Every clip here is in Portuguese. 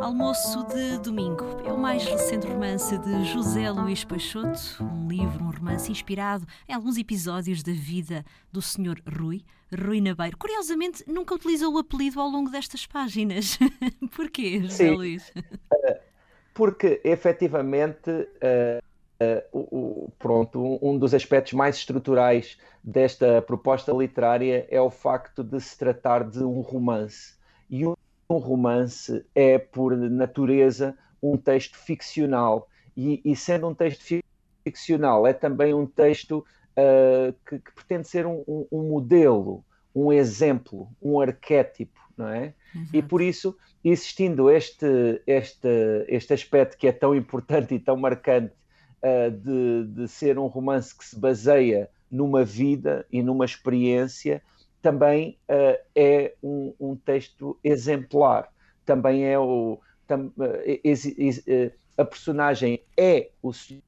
Almoço de Domingo é o mais recente romance de José Luís Peixoto, um livro, um romance inspirado em alguns episódios da vida do Sr. Rui, Rui Nabeiro. Curiosamente, nunca utilizou o apelido ao longo destas páginas. Porquê, José Sim. Luís? Porque, efetivamente, uh, uh, o, pronto, um dos aspectos mais estruturais desta proposta literária é o facto de se tratar de um romance. E um um romance é, por natureza, um texto ficcional. E, e sendo um texto ficcional, é também um texto uh, que, que, pretende ser um, um, um, modelo, um exemplo, um arquétipo, não é? Uhum. E por isso, existindo este, este, este aspecto que é tão importante e tão marcante uh, de, de ser um romance que se baseia numa vida e numa experiência, também uh, é um, um, texto exemplar. Também é o. Tam, uh, a personagem é o Sr.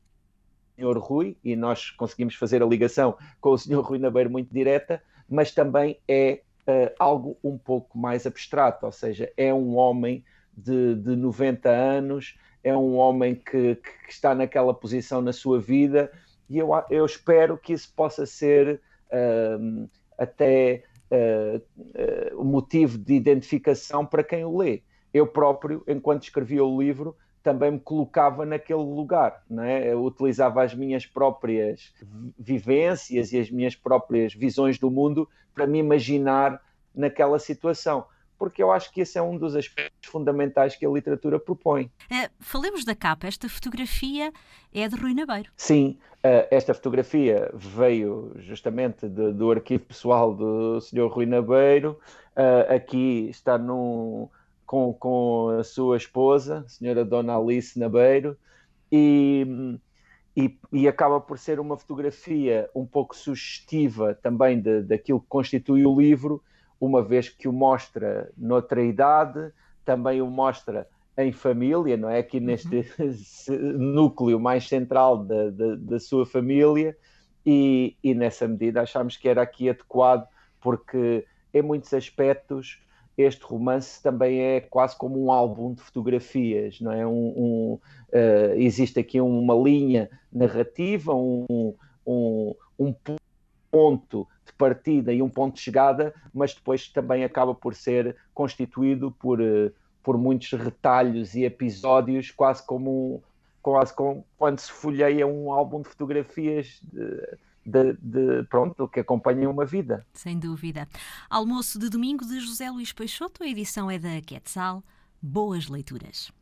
Rui, e nós conseguimos fazer a ligação com o Sr. Rui Nabeiro muito direta, mas também é uh, algo um pouco mais abstrato, ou seja, é um homem de, de 90 anos, é um homem que, que, está naquela posição na sua vida, e eu, eu espero que isso possa ser uh, até uh, uh, motivo de identificação para quem o lê. Eu próprio, enquanto escrevia o livro, também me colocava naquele lugar, não é? Eu utilizava as minhas próprias vivências e as minhas próprias visões do mundo para me imaginar naquela situação porque eu acho que esse é um dos aspectos fundamentais que a literatura propõe. Uh, falemos da capa. Esta fotografia é de Rui Nabeiro. Sim, uh, esta fotografia veio justamente de, do arquivo pessoal do Sr. Rui Nabeiro. Uh, aqui está num, com, com a sua esposa, a Sra. Dona Alice Nabeiro, e, e, e, acaba por ser uma fotografia um pouco sugestiva também de, daquilo que constitui o livro uma vez que o mostra noutra idade, também o mostra em família, não é? Aqui neste uhum. núcleo mais central da, da, da sua família, e, e, nessa medida achámos que era aqui adequado, porque em muitos aspectos este romance também é quase como um álbum de fotografias, não é? Um, um uh, existe aqui uma linha narrativa, um, um, um ponto de partida e um ponto de chegada, mas depois também acaba por ser constituído por, eh, por muitos retalhos e episódios, quase como, quase como quando se folheia um álbum de fotografias de, de, de, pronto, que acompanham uma vida. Sem dúvida. Almoço de domingo de José Luís Peixoto, a edição é da Quetzal. Boas leituras.